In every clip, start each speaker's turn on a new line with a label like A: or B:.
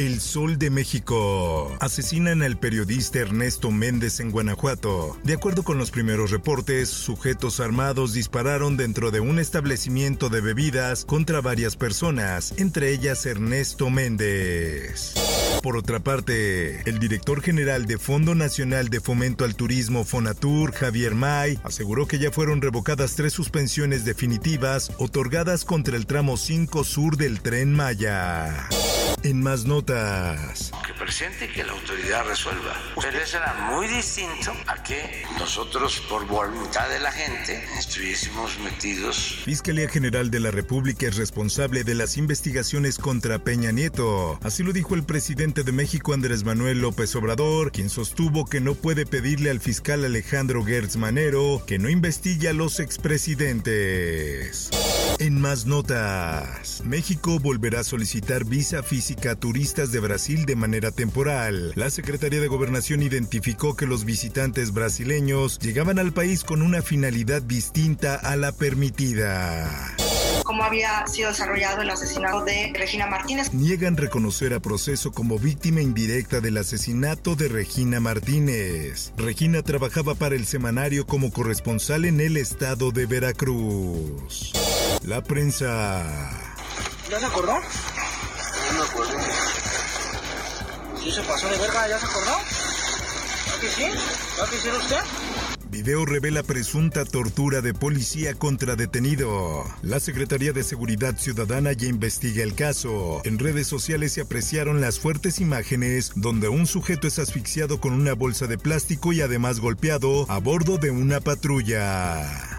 A: El Sol de México. Asesinan al periodista Ernesto Méndez en Guanajuato. De acuerdo con los primeros reportes, sujetos armados dispararon dentro de un establecimiento de bebidas contra varias personas, entre ellas Ernesto Méndez. Por otra parte, el director general de Fondo Nacional de Fomento al Turismo Fonatur, Javier May, aseguró que ya fueron revocadas tres suspensiones definitivas otorgadas contra el tramo 5 sur del tren Maya. En más notas.
B: Presente y que la autoridad resuelva. Pero eso era muy distinto a que nosotros, por voluntad de la gente, estuviésemos metidos.
A: Fiscalía General de la República es responsable de las investigaciones contra Peña Nieto. Así lo dijo el presidente de México, Andrés Manuel López Obrador, quien sostuvo que no puede pedirle al fiscal Alejandro Gertz Manero que no investigue a los expresidentes. En más notas, México volverá a solicitar visa física a turistas de Brasil de manera temporal. La Secretaría de Gobernación identificó que los visitantes brasileños llegaban al país con una finalidad distinta a la permitida
C: cómo había sido desarrollado el asesinato de Regina Martínez.
A: Niegan reconocer a proceso como víctima indirecta del asesinato de Regina Martínez. Regina trabajaba para el semanario como corresponsal en el estado de Veracruz. La prensa.
D: ¿Ya se acordó? No me acuerdo. ¿Sí se pasó de verga? ¿Ya se acordó? ¿Ya que sí?
A: Video revela presunta tortura de policía contra detenido. La Secretaría de Seguridad Ciudadana ya investiga el caso. En redes sociales se apreciaron las fuertes imágenes donde un sujeto es asfixiado con una bolsa de plástico y además golpeado a bordo de una patrulla.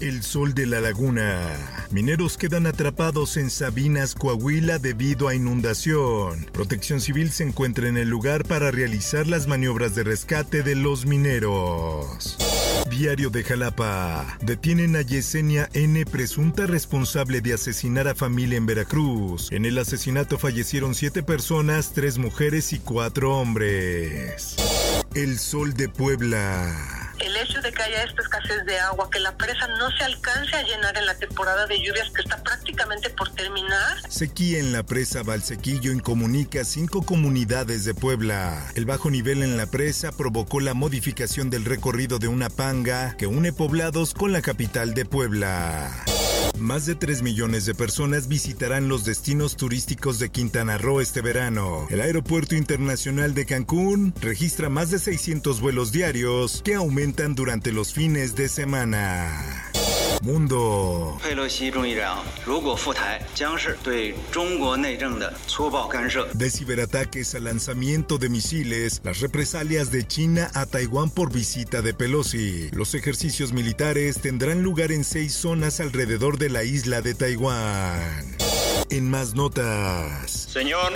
A: El sol de la laguna. Mineros quedan atrapados en Sabinas, Coahuila debido a inundación. Protección Civil se encuentra en el lugar para realizar las maniobras de rescate de los mineros. Diario de Jalapa. Detienen a Yesenia N., presunta responsable de asesinar a familia en Veracruz. En el asesinato fallecieron siete personas, tres mujeres y cuatro hombres. El Sol de Puebla
E: el hecho de que haya esta escasez de agua, que la presa no se alcance a llenar en la temporada de lluvias que está prácticamente por terminar.
A: Sequía en la presa Valsequillo incomunica cinco comunidades de Puebla. El bajo nivel en la presa provocó la modificación del recorrido de una panga que une poblados con la capital de Puebla. Más de 3 millones de personas visitarán los destinos turísticos de Quintana Roo este verano. El Aeropuerto Internacional de Cancún registra más de 600 vuelos diarios que aumentan durante los fines de semana. Mundo. De ciberataques al lanzamiento de misiles, las represalias de China a Taiwán por visita de Pelosi. Los ejercicios militares tendrán lugar en seis zonas alrededor de la isla de Taiwán. En más notas.
F: Señor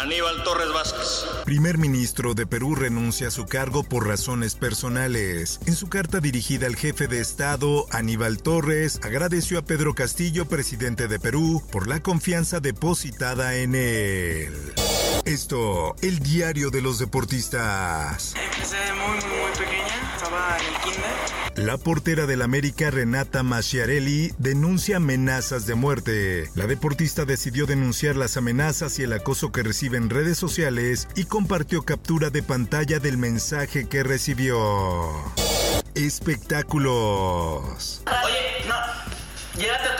F: Aníbal Torres Vázquez.
A: Primer ministro de Perú renuncia a su cargo por razones personales. En su carta dirigida al jefe de Estado, Aníbal Torres agradeció a Pedro Castillo, presidente de Perú, por la confianza depositada en él. Esto, el diario de los deportistas.
D: Empecé muy, muy, muy pequeña, estaba en el kinder.
A: La portera del América, Renata Masciarelli, denuncia amenazas de muerte. La deportista decidió denunciar las amenazas y el acoso que recibe en redes sociales y compartió captura de pantalla del mensaje que recibió. Espectáculos.
D: Oye, no, llévate a.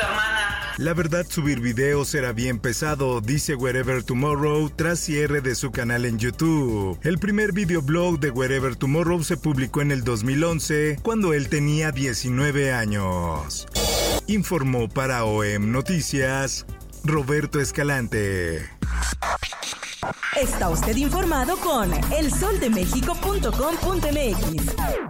A: La verdad, subir videos será bien pesado, dice Wherever Tomorrow tras cierre de su canal en YouTube. El primer videoblog de Wherever Tomorrow se publicó en el 2011, cuando él tenía 19 años. Informó para OEM Noticias Roberto Escalante.
G: Está usted informado con elsoldemexico.com.mx.